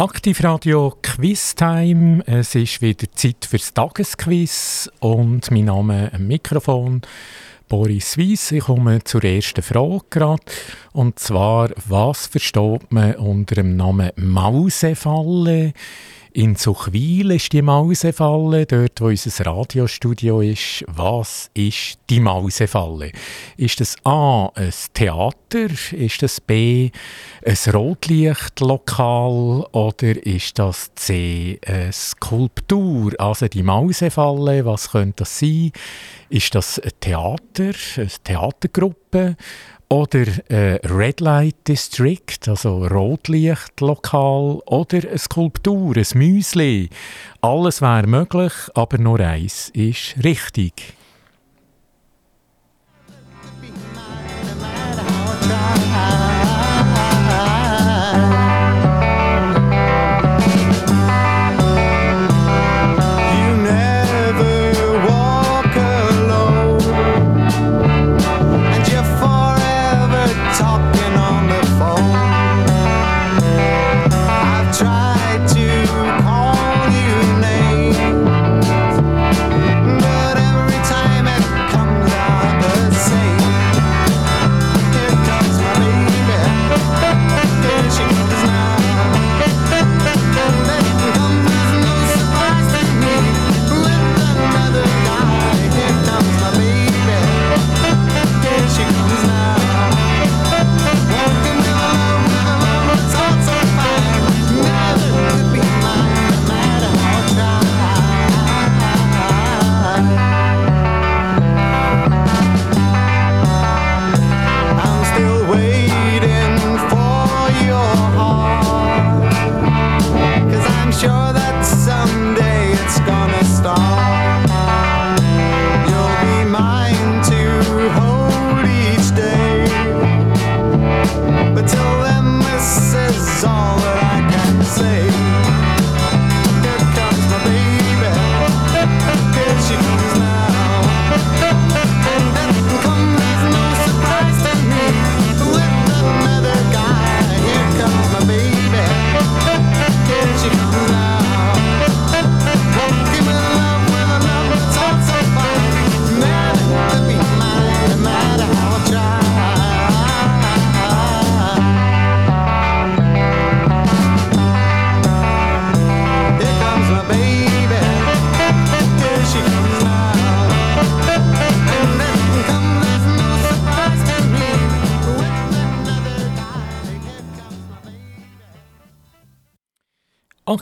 Aktivradio Quiztime. Es ist wieder Zeit fürs Tagesquiz und mein Name am Mikrofon Boris Weiss. Ich komme zur ersten Frage gerade. Und zwar, was versteht man unter dem Namen Mausefalle? In Zuchwil ist die Mausefalle, dort wo unser Radiostudio ist. Was ist die Mausefalle? Ist das A ein Theater? Ist das B ein Rotlichtlokal? Oder ist das C eine Skulptur? Also die Mausefalle, was könnte das sein? Ist das ein Theater, eine Theatergruppe? Oder äh, Red Light District, also Rotlichtlokal oder eine Skulptur, ein Müsli. Alles wäre möglich, aber nur eins ist richtig.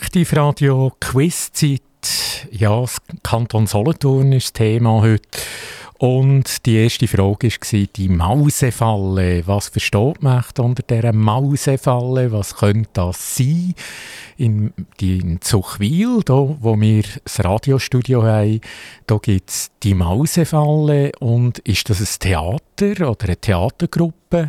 Aktivradio Quizzeit. Ja, das Kanton Solothurn ist das Thema heute. Und die erste Frage war die Mausefalle. Was versteht man unter dieser Mausefalle? Was könnte das sein? In, in Zuchwil, da, wo wir das Radiostudio haben, da gibt es die Mausefalle. Und ist das ein Theater oder eine Theatergruppe?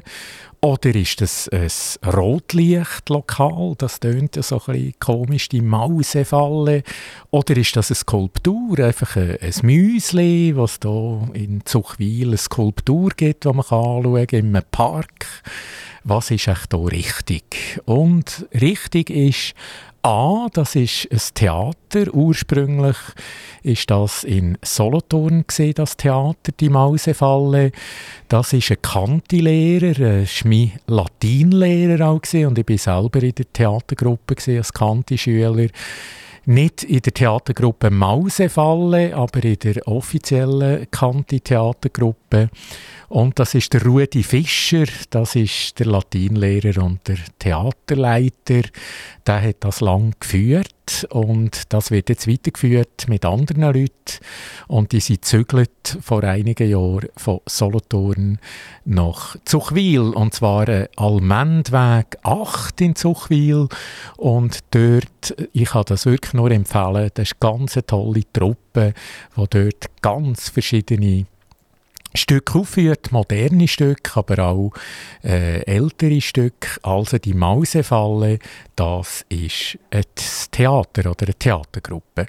Oder ist das ein Rotlichtlokal? Das tönt ja so ein bisschen komisch, die Mausefalle. Oder ist das eine Skulptur, einfach ein, Müsli, was da in Zuchwil eine Skulptur gibt, die man anschauen kann, in einem Park? Was ist echt hier richtig? Und richtig ist A, das ist ein Theater. Ursprünglich ist das in Solothurn gesehen, das Theater, die Mausefalle. Das ist ein Kantilehrer, ein mein Latinlehrer auch gewesen. und ich bin selber in der Theatergruppe gewesen, als Kantischüler. Nicht in der Theatergruppe Mausefalle, aber in der offiziellen Kanti-Theatergruppe. Und das ist der Rudi Fischer, das ist der Latinlehrer und der Theaterleiter. Der hat das lang geführt und das wird jetzt weitergeführt mit anderen Leuten. Und die sind zügelt vor einigen Jahren von Solothurn nach Zuchwil. Und zwar Almendweg 8 in Zuchwil. Und dort, ich kann das wirklich nur empfehlen, das ist eine ganz tolle Truppe, die dort ganz verschiedene Stücke aufführt, moderne Stücke, aber auch äh, ältere Stücke. Also die Mausefalle, das ist ein Theater oder eine Theatergruppe.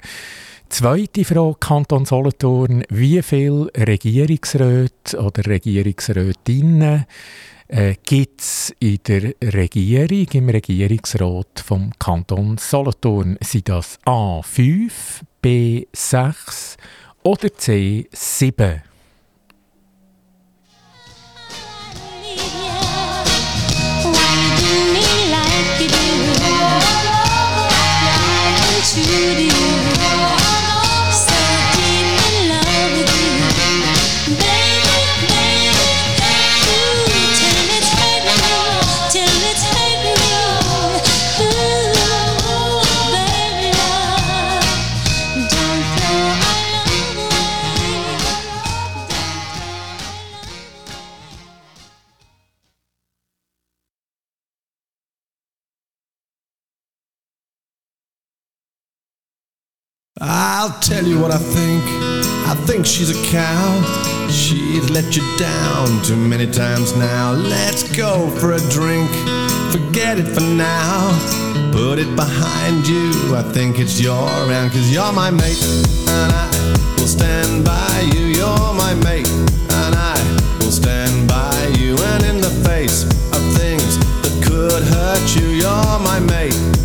Zweite Frage, Kanton Solothurn. Wie viele Regierungsräte oder Regierungsrätinnen äh, gibt es in der Regierung, im Regierungsrat vom Kanton Solothurn? Sind das A5, B6 oder C7? to I'll tell you what I think. I think she's a cow. She's let you down too many times now. Let's go for a drink. Forget it for now. Put it behind you. I think it's your round, cause you're my mate. And I will stand by you. You're my mate. And I will stand by you. And in the face of things that could hurt you, you're my mate.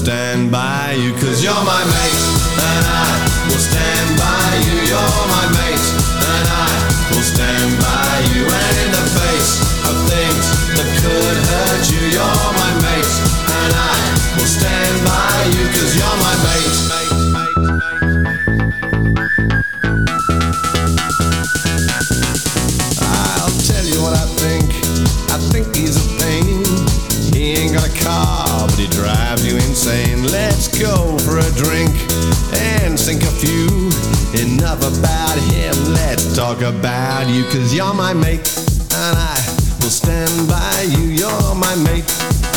Stand by you, cause you're my mate. And I will stand by you, you're Let's go for a drink and sink a few. Enough about him, let's talk about you, cause you're my mate. And I will stand by you, you're my mate.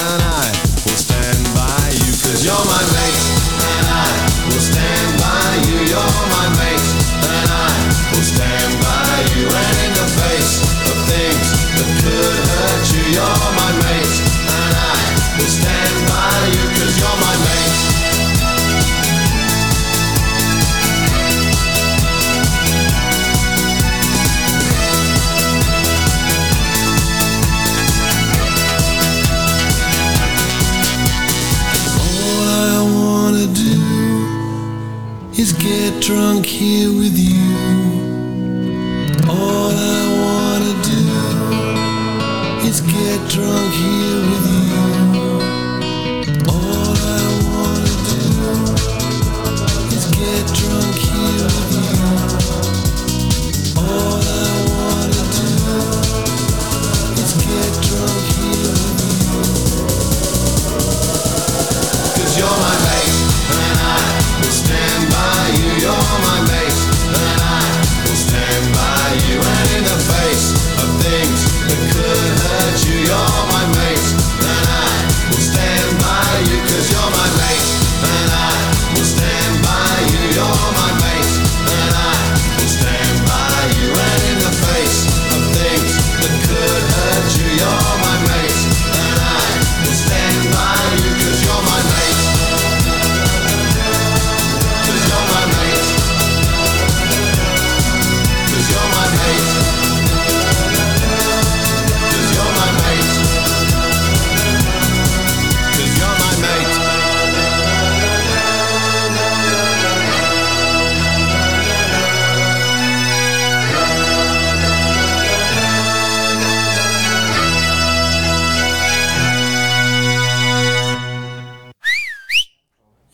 And I will stand by you, cause you're my mate. And I will stand by you, you're my mate. And I will stand by you, and in the face of things that could hurt you, you're my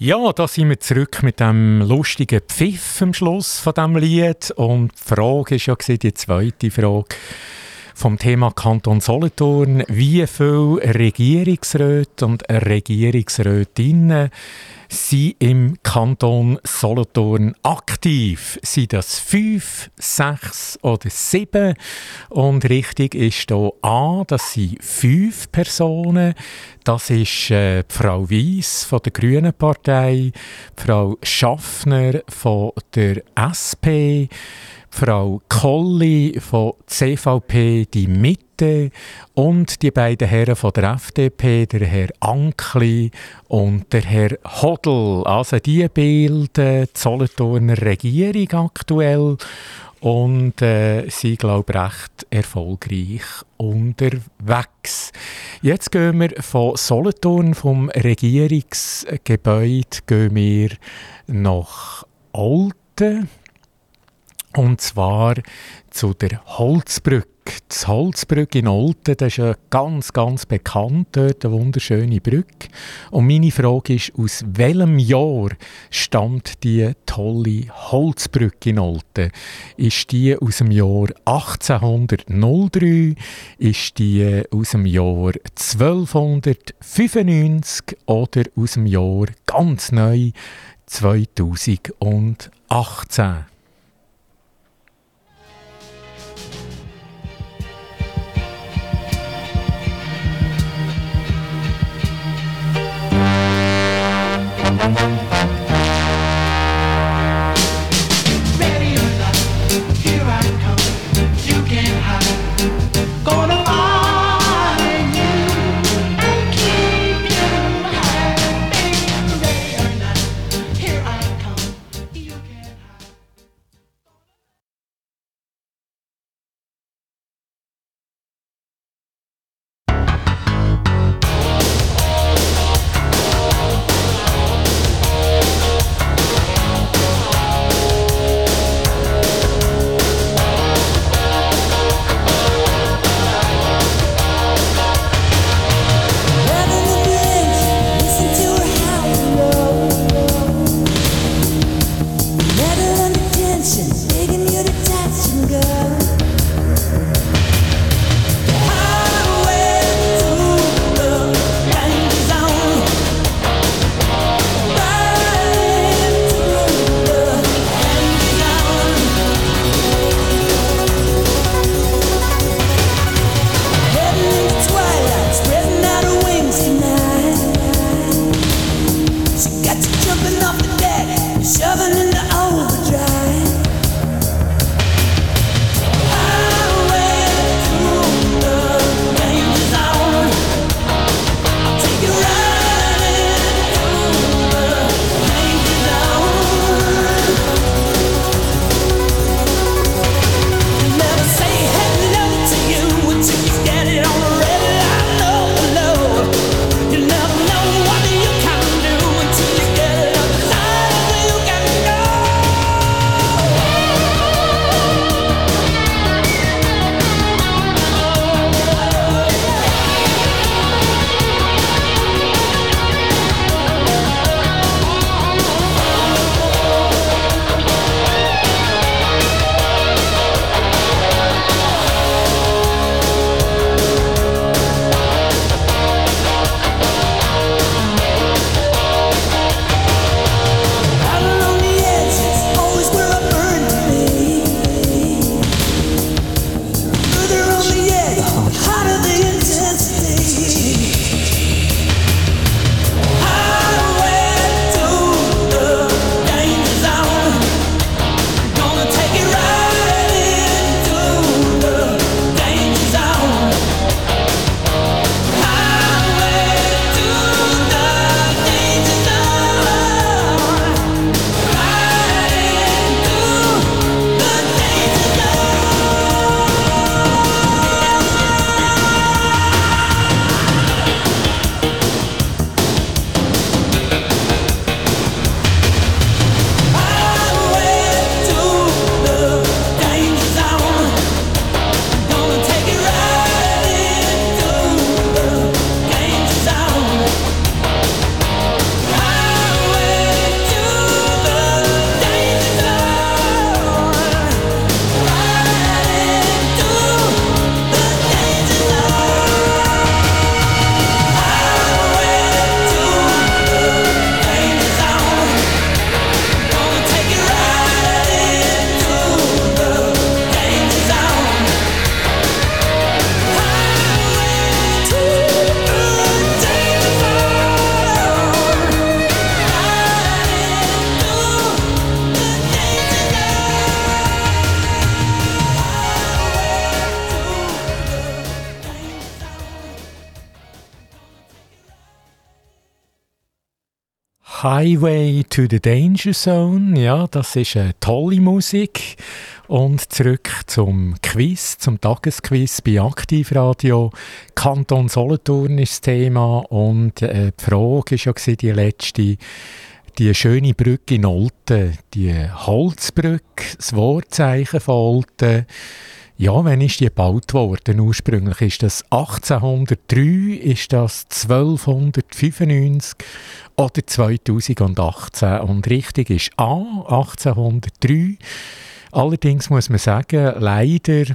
Ja, da sind wir zurück mit dem lustigen Pfiff am Schluss von dem Lied. Und die Frage ist ja die zweite Frage vom Thema Kanton Solothurn. Wie viele Regierungsräte und Regierungsrätinnen sind im Kanton Solothurn aktiv? Sind das fünf, sechs oder sieben? Und richtig ist hier A, das sind fünf Personen. Das ist äh, Frau Weiss von der Grünen Partei, Frau Schaffner von der SP, Frau Colli von CVP Die Mitte und die beiden Herren von der FDP, der Herr Ankli und der Herr Hodl. Also die bilden die Solothurner Regierung aktuell und äh, sind, glaube recht erfolgreich unterwegs. Jetzt gehen wir von Solothurn, vom Regierungsgebäude, gehen wir nach Olten. Und zwar zu der Holzbrücke. Das Holzbrücke in Olten, das ist ja ganz, ganz bekannt dort, eine wunderschöne Brücke. Und meine Frage ist, aus welchem Jahr stammt die tolle Holzbrücke in Olten? Ist die aus dem Jahr 1803? Ist die aus dem Jahr 1295? Oder aus dem Jahr ganz neu 2018? Highway to the Danger Zone. Ja, das ist eine tolle Musik. Und zurück zum Quiz, zum Tagesquiz bei Aktivradio. Kanton Solothurn ist das Thema und äh, die Frage war ja die letzte, die schöne Brücke in Olten, die Holzbrücke, das Wortzeichen von Olten. Ja, wann ist die gebaut worden? Ursprünglich ist das 1803, ist das 1295 oder 2018. Und richtig ist A, 1803. Allerdings muss man sagen, leider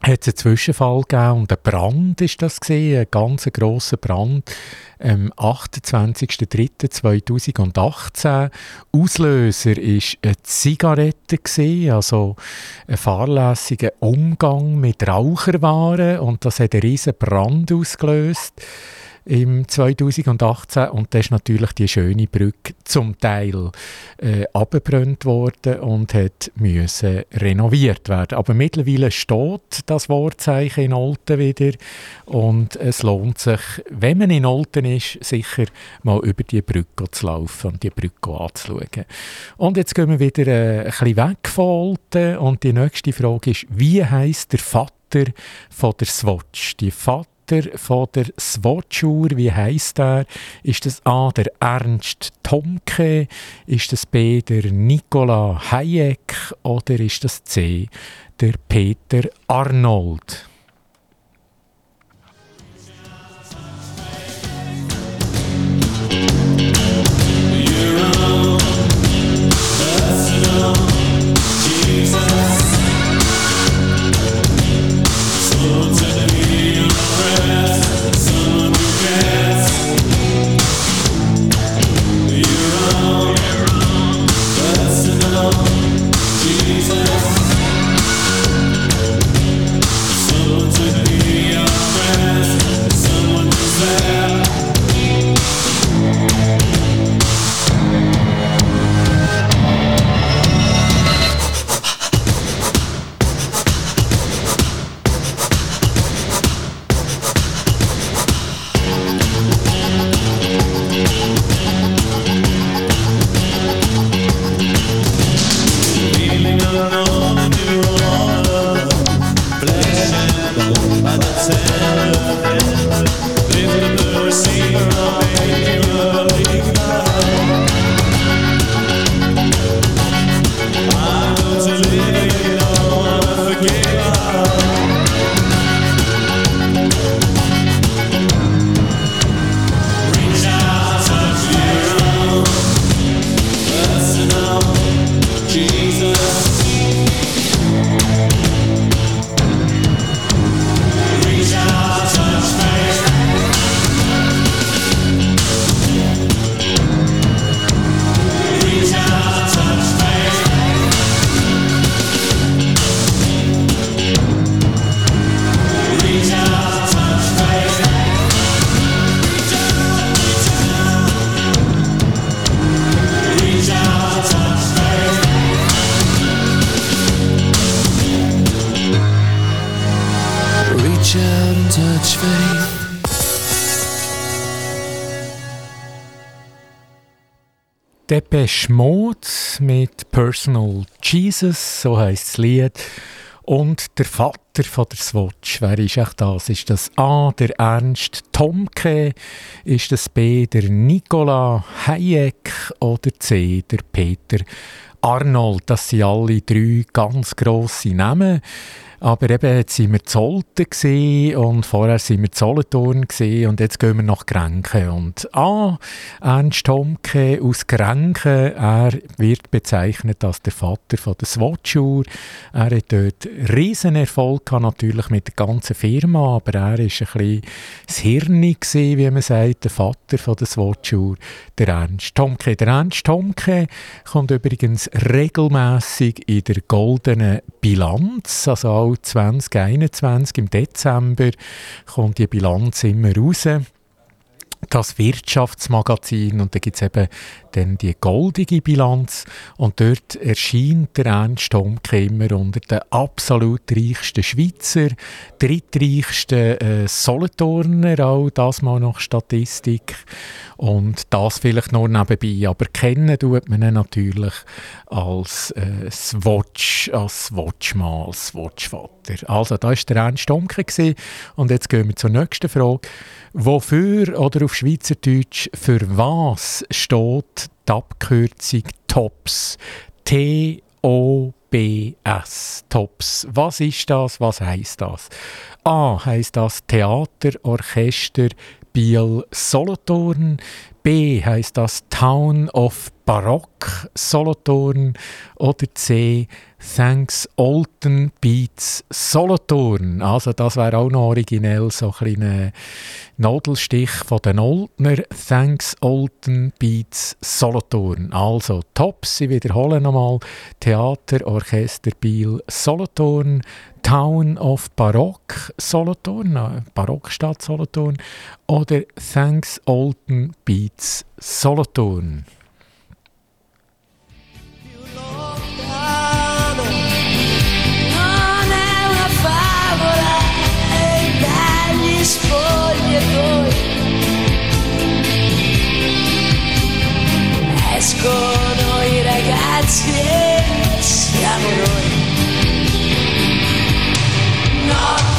hat es einen Zwischenfall gegeben und ein Brand ist das gesehen, ein ganz grosser Brand am 28.03.2018. Auslöser ist eine Zigarette gewesen, also ein fahrlässiger Umgang mit Raucherwaren und das hat einen riesen Brand ausgelöst im 2018 und da ist natürlich die schöne Brücke zum Teil äh, abgebrannt worden und hat müssen renoviert werden. Aber mittlerweile steht das Wortzeichen in Olten wieder und es lohnt sich, wenn man in Olten ist, sicher mal über die Brücke zu laufen und die Brücke anzuschauen. Und jetzt gehen wir wieder äh, ein bisschen weg von Olten und die nächste Frage ist, wie heißt der Vater von der Swatch? Die Vater Vater von der Swatchur, wie heißt er? Ist das A der Ernst Tomke? Ist das B der Nikola Hayek? Oder ist das C der Peter Arnold? Depeche Mode mit Personal Jesus, so heißt das Lied. Und der Vater von der Swatch, wer ist echt das? Ist das A, der Ernst Tomke? Ist das B, der Nikola Hayek? Oder C, der Peter Arnold? Das sind alle drei ganz grosse Namen. Aber eben, jetzt sind wir Zolten und vorher sind wir Zollenturn und jetzt gehen wir nach Grenken. Und ah, Ernst Tomke aus Grenken, er wird bezeichnet als der Vater von der Swatchur. Er hat dort riesen Erfolg gehabt, natürlich mit der ganzen Firma, aber er war ein bisschen das Hirn gewesen, wie man sagt, der Vater von der Swatchur, der Ernst Tomke. Der Ernst Tomke kommt übrigens regelmäßig in der goldenen Bilanz, also auch 2021 im Dezember kommt die Bilanz immer raus. das Wirtschaftsmagazin und da gibt es eben dann die goldige Bilanz. Und dort erscheint der Ernst Tomke immer unter den absolut reichsten Schweizer, drittreichsten äh, Solothurner, auch das mal nach Statistik. Und das vielleicht nur nebenbei, aber kennen tut man ihn natürlich als äh, Swatch, als Watchmann, als Watchvater. Also da war der Ernst Tomke und jetzt gehen wir zur nächsten Frage. Wofür oder auf Schweizerdeutsch für was steht die Abkürzung TOPS? T-O-B-S. TOPS. Was ist das? Was heißt das? A heißt das Theater, Orchester, Biel, Solothurn. B heißt das Town of Barock, Solothurn. Oder C Thanks Olden Beats Solothurn. Also das wäre auch noch originell, so ein kleiner Nadelstich von den Oldner. Thanks Olden Beats Solothurn. Also Tops, ich wiederhole nochmal. Theater, Orchester, Biel, Solothurn. Town of Barock Solothurn, äh, Barockstadt Solothurn. Oder Thanks Olden Beats Solothurn. Escono i ragazzi e siamo noi. Notti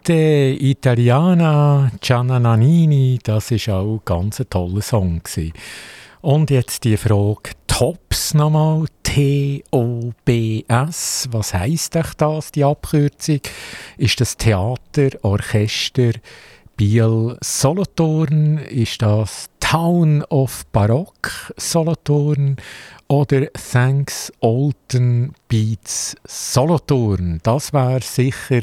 Un'estate italiana, Gianna Nannini, das ist auch ein ganz toller Song. Gewesen. Und jetzt die Frage TOPS nochmal, T-O-B-S, was heisst euch das, die Abkürzung? Ist das Theater, Orchester, Biel, Solothurn? Ist das Town of Barock, Solothurn? Oder Thanks Olden Beats Solothurn? Das wäre sicher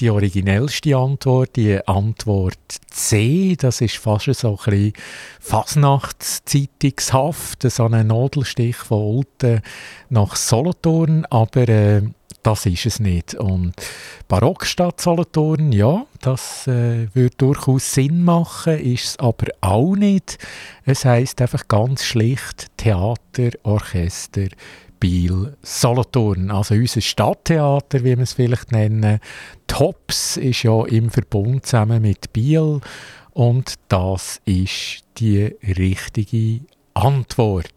die originellste Antwort, die Antwort C. Das ist fast so ein bisschen Fasnachtszeitungshaft, so ein Nadelstich von Olten nach Solothurn, aber äh, das ist es nicht. Und Barockstadt Solothurn, ja, das äh, würde durchaus Sinn machen, ist es aber auch nicht. Es heißt einfach ganz schlicht Theater, Orchester, Biel, Solothurn. Also unser Stadttheater, wie wir es vielleicht nennen. Tops ist ja im Verbund zusammen mit Biel und das ist die richtige Antwort.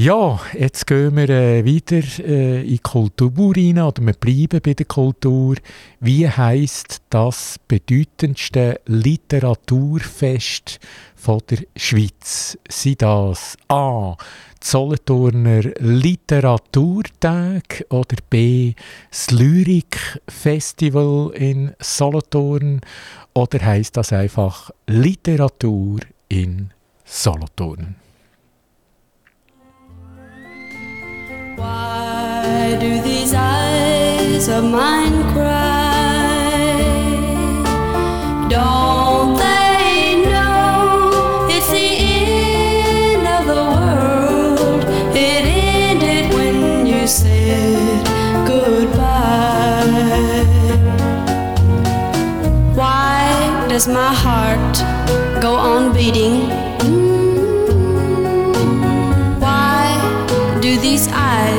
Ja, jetzt gehen wir äh, wieder äh, in die Kultur rein, oder wir bleiben bei der Kultur. Wie heißt das bedeutendste Literaturfest von der Schweiz? Sind das A. Solothurner Literaturtag oder B. das Lyrik-Festival in Solothurn oder heißt das einfach Literatur in Solothurn? Why do these eyes of mine cry? Don't they know it's the end of the world? It ended when you said goodbye. Why does my heart go on beating?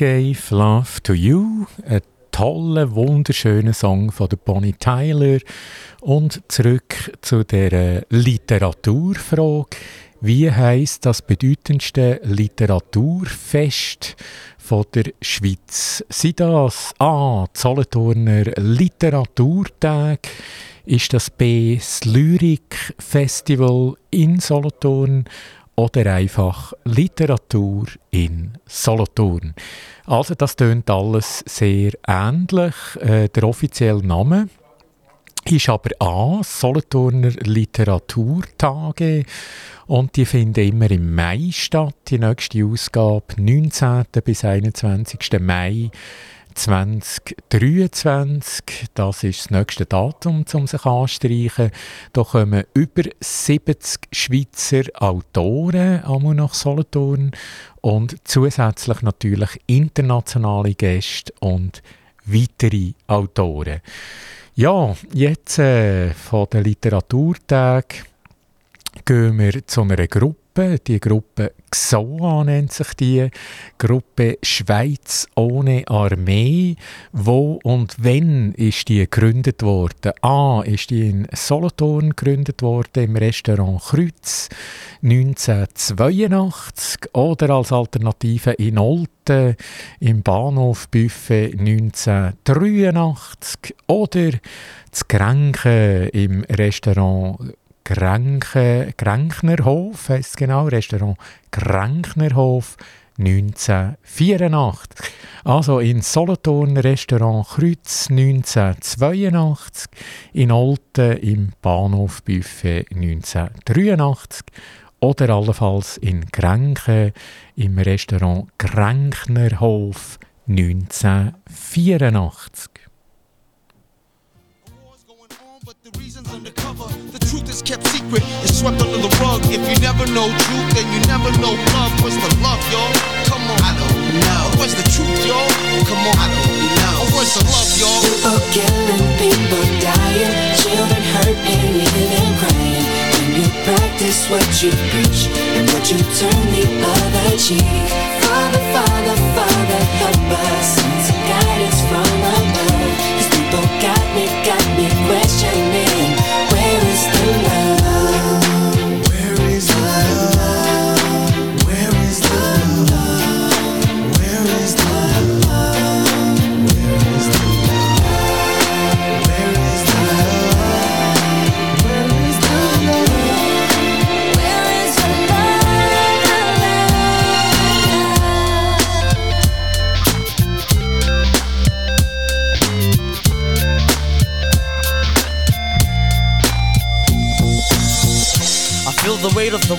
Gave Love to You, ein toller, wunderschöner Song von der Bonnie Tyler. Und zurück zu der Literaturfrage. Wie heißt das bedeutendste Literaturfest von der Schweiz? Sind das A. Solothurner Literaturtag? Ist das B. das Lyrik Festival in Solothurn? Oder einfach Literatur in Solothurn. Also das tönt alles sehr ähnlich. Äh, der offizielle Name ist aber A, Solothurner Literaturtage und die finden immer im Mai statt. Die nächste Ausgabe 19. bis 21. Mai 2023, das ist das nächste Datum, um sich anzustreichen. Da kommen über 70 Schweizer Autoren einmal nach Solothurn und zusätzlich natürlich internationale Gäste und weitere Autoren. Ja, jetzt äh, von den Literaturtagen gehen wir zu einer Gruppe Gruppe. Die Gruppe XOA nennt sich die. Gruppe Schweiz ohne Armee. Wo und wann ist die gegründet worden? A. ist die in Solothurn gegründet worden, im Restaurant Kreuz 1982 oder als Alternative in Olten im Bahnhof Buffet 1983 oder zu Grenken im Restaurant Grenke, Grenknerhof, heisst genau, Restaurant Grenknerhof 1984. Also in Solothurn Restaurant Kreuz 1982, in Olten im Bahnhof Buffet 1983 oder allenfalls in Grenke im Restaurant Grenknerhof 1984. Truth is kept secret and swept under the rug. If you never know truth, then you never know love. What's the love, y'all? Come on. I don't know. What's the truth, y'all? Come on. I don't know. What's the love, y'all? People killing, people dying, children hurt and you hear them crying. When you practice what you preach and what you turn the other cheek. Father, Father, Father, help us. Send some guidance from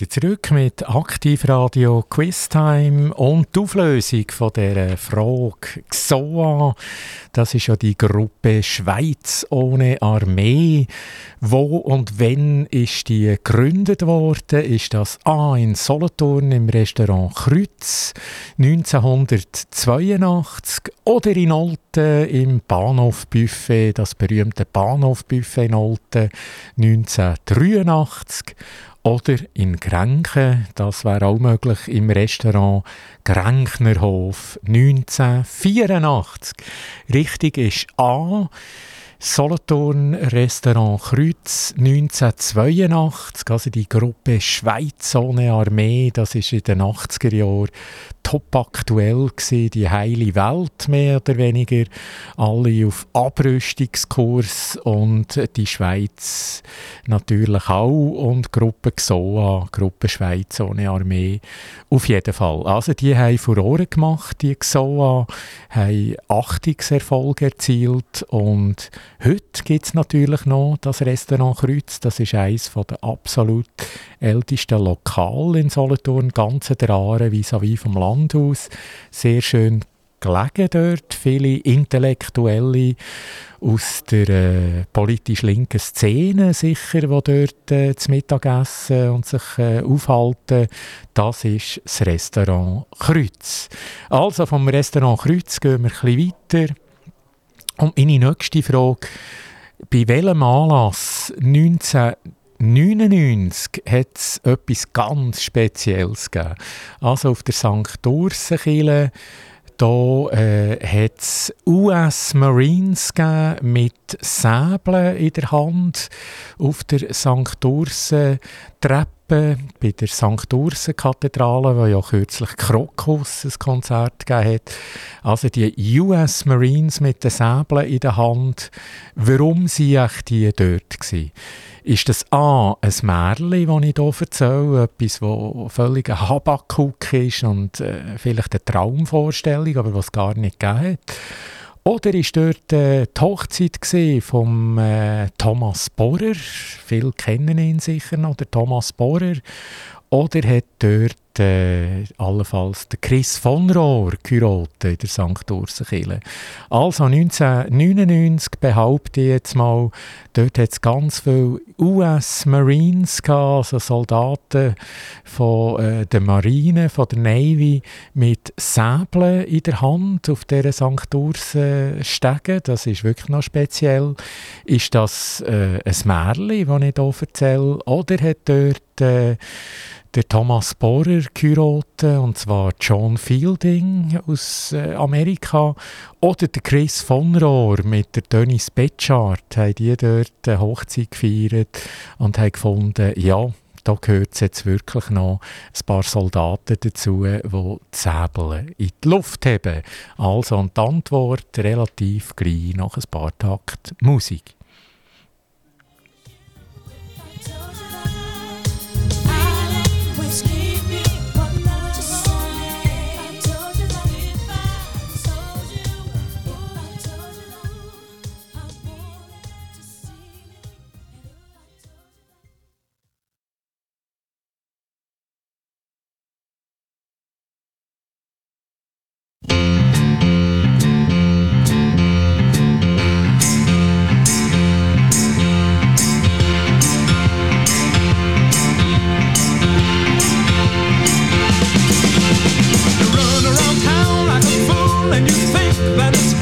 wieder zurück mit Aktivradio Quiztime und die Auflösung von der Frage XOA. Das ist ja die Gruppe Schweiz ohne Armee. Wo und wann ist die gegründet worden? Ist das A in Solothurn im Restaurant Kreuz 1982 oder in Olten im Bahnhofbuffet, das berühmte Bahnhofbuffet in Olten 1983? Oder in Grenken, das wäre auch möglich, im Restaurant Grenknerhof 1984. Richtig ist A. Solothurn Restaurant Kreuz 1982, also die Gruppe Schweiz ohne Armee, das ist in den 80er Jahren top aktuell gewesen, die heile Welt mehr oder weniger, alle auf Abrüstungskurs und die Schweiz natürlich auch und Gruppe XOA, Gruppe Schweiz ohne Armee, auf jeden Fall. Also die haben Furore gemacht, die XOA, haben Achtungserfolge erzielt und heute gibt es natürlich noch das Restaurant Kreuz, das ist eines der absolut ältesten Lokale in Solothurn, ganz der Aare vis-à-vis vom Land Landhaus. Sehr schön gelegen dort. Viele Intellektuelle aus der äh, politisch linken Szene sicher, die dort äh, zu Mittag essen und sich äh, aufhalten. Das ist das Restaurant Kreuz. Also vom Restaurant Kreuz gehen wir ein bisschen weiter. Und meine nächste Frage, bei welchem Anlass 19 1999 hat es etwas ganz Spezielles gegeben. Also auf der St. Ursenkirche da äh, hat es US Marines mit Säbeln in der Hand auf der St. Ursen Treppe bei der St. Ursen Kathedrale, wo ja kürzlich Krokus ein Konzert gegeben hat. Also die US Marines mit den Säbeln in der Hand. Warum sind die dort gewesen? Ist das A, ein Märchen, das ich hier erzähle, etwas, das völlig ein Habakuk ist und äh, vielleicht eine Traumvorstellung, aber was gar nicht gegeben hat? Oder war dort äh, die Hochzeit von äh, Thomas Bohrer? Viele kennen ihn sicher noch, der Thomas Bohrer. Oder hat dort äh, allenfalls der Chris von Rohr geheiratet in der St. Ursenkirche. Also 1999 behaupte ich jetzt mal, dort hat es ganz viele US Marines gehabt, also Soldaten von äh, der Marine, von der Navy mit Säbeln in der Hand auf dieser St. Ursen Stege. Das ist wirklich noch speziell. Ist das äh, ein Märchen, das ich hier erzähle? Oder hat dort äh, der Thomas Bohrer geheiratet, und zwar John Fielding aus äh, Amerika, oder der Chris von Rohr mit der Dennis Betschart, haben die dort eine Hochzeit gefeiert und haben gefunden, ja, da gehört es jetzt wirklich noch ein paar Soldaten dazu, die Säbel in die Luft haben. Also, und die Antwort relativ gleich nach ein paar Takt Musik. and you think that it's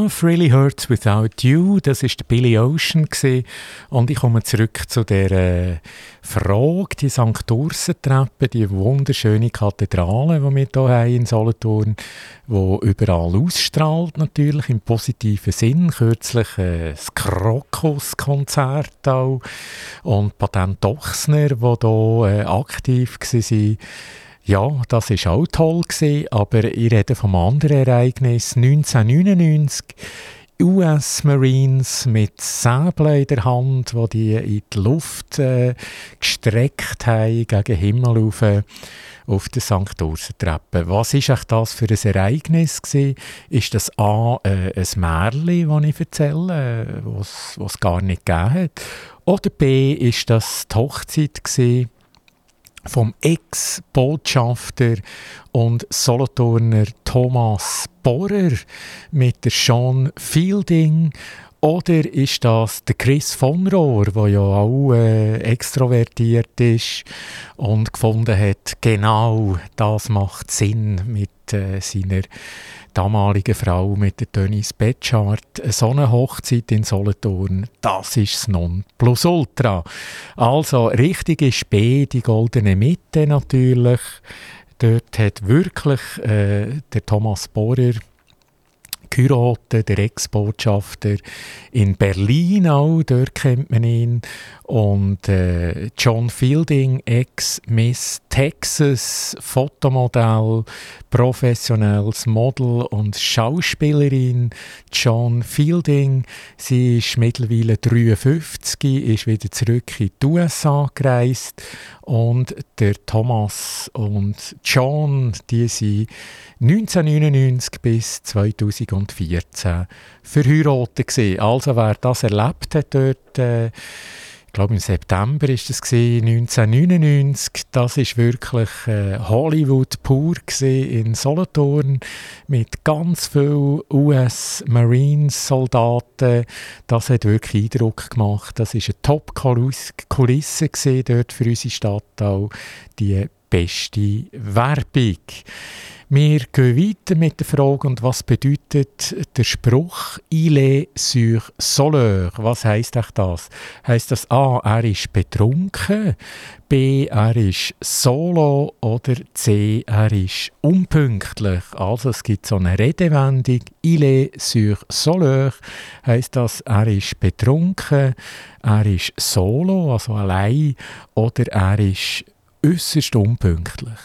Love Really Hurts Without You, das ist Billy Ocean gewesen. und ich komme zurück zu der äh, Frage, die St. Ursen-Treppe, die wunderschöne Kathedrale, die wir hier haben in Solothurn, die überall ausstrahlt natürlich im positiven Sinn. Kürzlich äh, das Krokus-Konzert auch und Patent Ochsner, die hier äh, aktiv waren ja, das ist auch toll gewesen, aber ich rede vom anderen Ereignis 1999. US Marines mit Säbeln in der Hand, wo die in die Luft äh, gestreckt haben gegen Himmel auf, äh, auf der St. Ursen-Treppe. Was echt das für ein Ereignis gewesen? Ist das A, äh, ein Märchen, das ich erzähle, äh, was es gar nicht gegeben hat? Oder B, ist das die Hochzeit gewesen, vom Ex-Botschafter und Solothurner Thomas Bohrer mit der Sean Fielding oder ist das der Chris von Rohr, der ja auch äh, extrovertiert ist und gefunden hat, genau das macht Sinn mit äh, seiner damaligen Frau, mit der Denise Betschart. So eine Hochzeit in Solothurn, das ist das Nonplusultra. Also richtig ist die goldene Mitte natürlich. Dort hat wirklich äh, der Thomas Bohrer geheiratet, der Ex-Botschafter in Berlin auch, dort kennt man ihn. Und äh, John Fielding, Ex-Miss Texas, Fotomodell, professionelles Model und Schauspielerin. John Fielding, sie ist mittlerweile 53, ist wieder zurück in die USA gereist. Und der Thomas und John, die sind 1999 bis 2014 verheiratet gewesen. Also wer das erlebt hat dort, äh, ich glaube im September ist es 1999, das ist wirklich äh, Hollywood pur in Solothurn mit ganz vielen US Marines Soldaten. Das hat wirklich Eindruck gemacht. Das ist eine Top-Kulisse dort für unsere Stadt auch die beste Werbung. Wir gehen weiter mit der Frage, und was bedeutet der Spruch «Il est sur soleur»? Was heisst echt das? Heißt das A, er ist betrunken, B, er ist solo oder C, er ist unpünktlich? Also es gibt so eine Redewendung «Il est sur soleur», heisst das, er ist betrunken, er ist solo, also allein, oder er ist äußerst unpünktlich.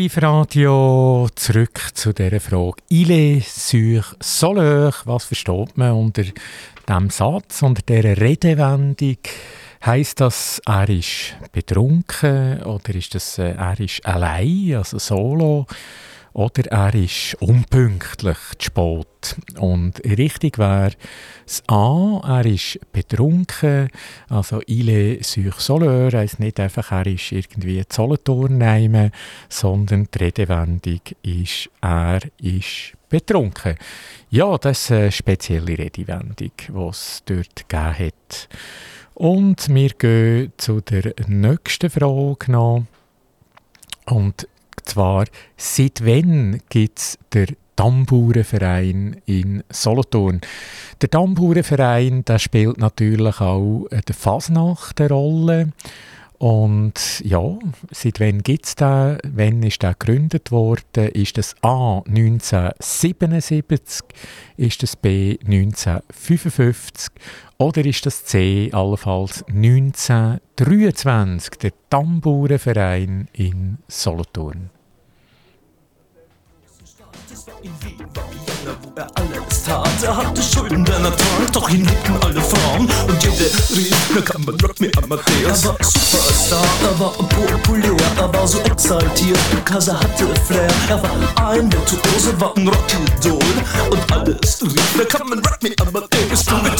Aktivradio, zurück zu dieser Frage. Il est sur Soleur. Was versteht man unter diesem Satz, unter dieser Redewendung? Heißt das, er ist betrunken oder ist das, äh, er ist allein, also solo? Oder er ist unpünktlich, zu spät. Und richtig wäre das A, er ist betrunken, also il est sur Soleur, heisst nicht einfach, er ist irgendwie Solothurn sondern die Redewendung ist, er ist betrunken. Ja, das ist eine spezielle Redewendung, die es dort gegeben hat. Und wir gehen zu der nächsten Frage noch. Und zwar, seit wann gibt es den Tamburenverein in Solothurn? Der Tamburenverein der spielt natürlich auch der Fasnacht eine Rolle. Und ja, seit wann gibt es den? Wann ist der gegründet worden? Ist das A 1977? Ist das B 1955? Oder ist das C allenfalls 1923? Der Tamburenverein in Solothurn. In Wien war Vienna, wo er alles tat. Er hatte Schulden, denn er trank, doch ihn liebten alle Frauen. Und jede rief, na kann man Rock Me Amadeus. Er war Superstar, er war populär, er war so exaltiert, because er hatte Flair. Er war ein Virtuose, war ein Rockidol. Und alles rief, na kann man Rock Me Amadeus. Du mit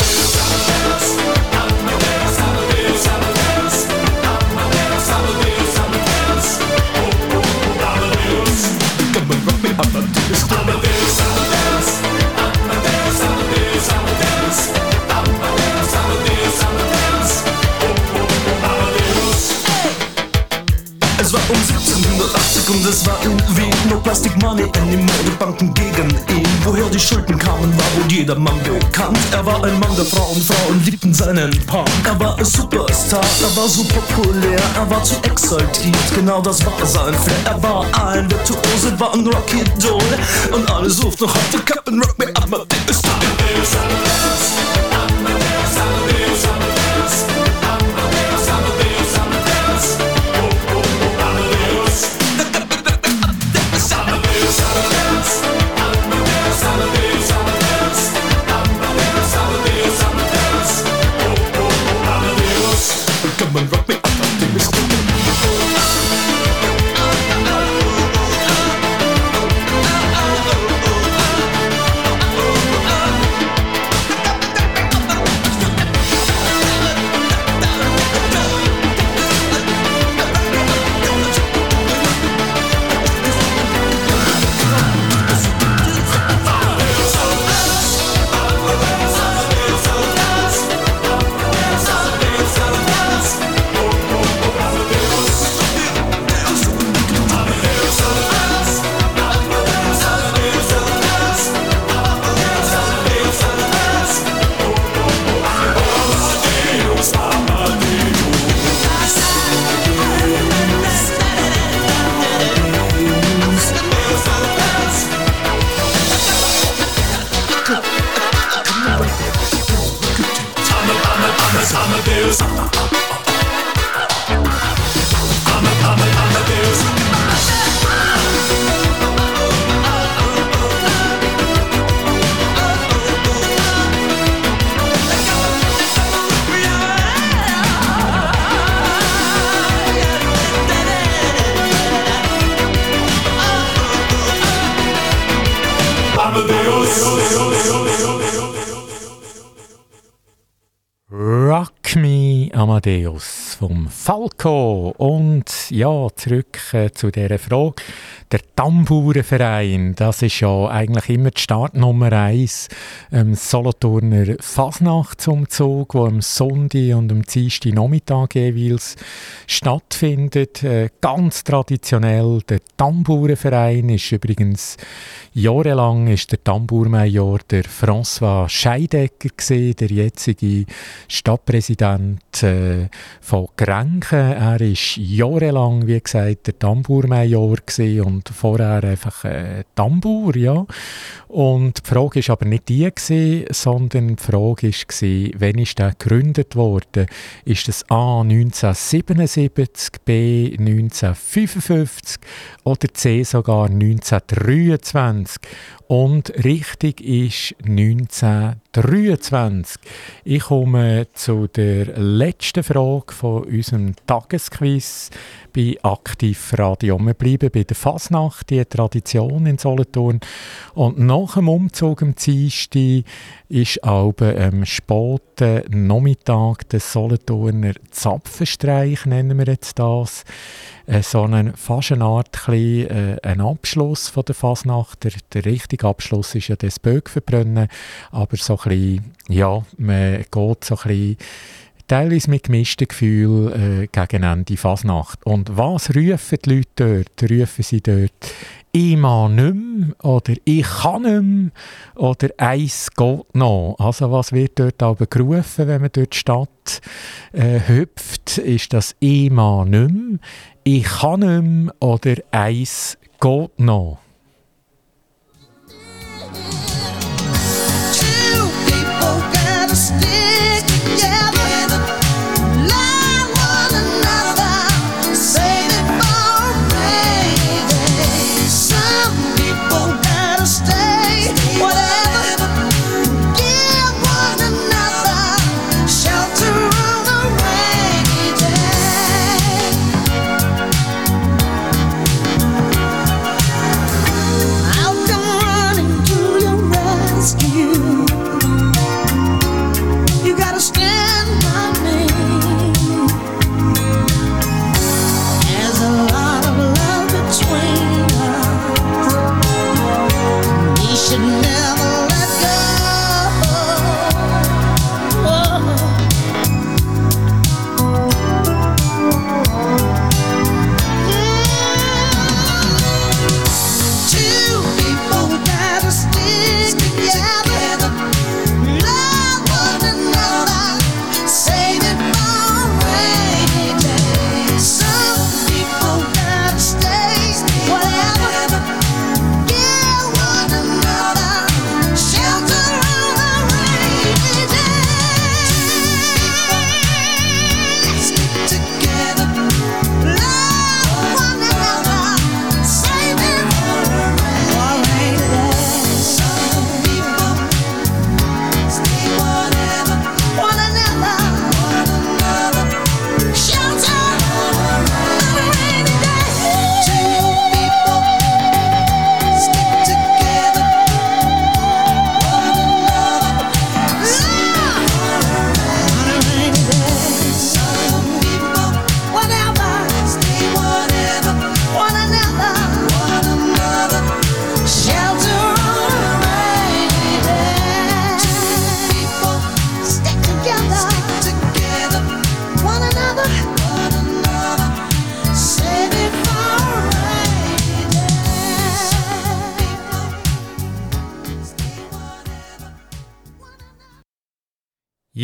Kann man Rock Me Amadeus. Es war um 1780 und es war in Wien No Plastic Money anymore, die Banken gegen ihn. Woher die Schulden kamen, war wohl jedermann bekannt. Er war ein Mann der Frauen, Frauen liebten seinen Punk. Er war ein Superstar, er war so populär Er war zu exaltiert, genau das war sein Flair. Er war ein Virtuose, war ein Rocky Doll. Und alle suchten noch heute Captain Rock Me Amadeus Amadeus, Amadeus vom Falco. Und ja, zurück äh, zu dieser Frage. Der Tamburenverein, das ist ja eigentlich immer die Startnummer eins. Ähm, Solothurner Fasnachtsumzug, wo am Sonntag und am Dienstag Nachmittag jeweils stattfindet. Äh, ganz traditionell. Der Tamburenverein ist übrigens jahrelang ist der Tambourmajor der François Scheidecker gewesen, der jetzige Stadtpräsident äh, von Grenken. Er war jahrelang, wie gesagt, der Tambourmajor und vorher einfach äh, Tambour, ja. Und die Frage war aber nicht die, gewesen, sondern die Frage war, wann ist der gegründet worden? Ist das A 1977, B 1955 oder C sogar 1923? Und richtig ist 1923. Ich komme zu der letzten Frage von unserem Tagesquiz bei Aktivradio. Wir bleiben bei der Fasnacht, die Tradition in Solothurn. Und nach dem Umzug am Dienstag ist auch am späten Nachmittag der Solothurner Zapfenstreich, nennen wir jetzt das äh, so eine, fast eine Art klein, äh, ein Abschluss von der Fasnacht. Der, der richtige Abschluss ist ja das Böck aber so ein bisschen, ja, man geht so ein bisschen teilweise mit gemischten Gefühlen äh, gegen Ende Fasnacht. Und was rufen die Leute dort? Rufen sie dort «Ich mag nicht mehr» oder «Ich kann nicht mehr» oder «Eins geht noch». Also was wird dort aber gerufen, wenn man durch die Stadt äh, hüpft? Ist das «Ich mag nicht mehr», «Ich kann nicht mehr» oder «Eins geht noch».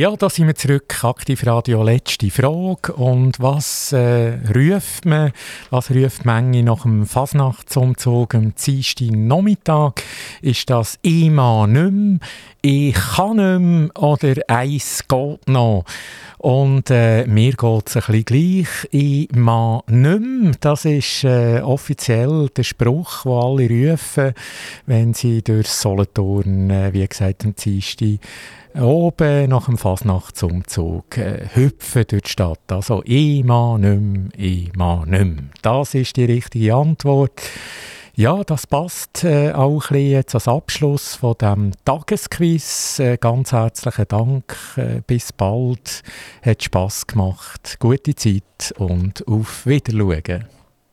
Ja, da sind wir zurück. Aktivradio, letzte Frage. Und was äh, ruft man, was ruft Menge nach dem Fasnachtsumzug am Dienstag Nachmittag? Ist das «Ich nicht mehr», «Ich kann nicht mehr» oder «Eins geht noch»? Und äh, mir geht es ein bisschen gleich. «Ich mag nicht mehr», das ist äh, offiziell der Spruch, den alle rufen, wenn sie durch Solothurn, äh, wie gesagt, am Dienstag oben nach dem Fasnachtsumzug äh, hüpfen durch die Stadt. Also «Ich mag nicht mehr, ich mag nicht mehr». Das ist die richtige Antwort. Ja, das passt äh, auch ein jetzt als Abschluss von dem Tagesquiz. Äh, ganz herzlichen Dank. Äh, bis bald. Hat Spass gemacht. Gute Zeit und auf Wiedersehen.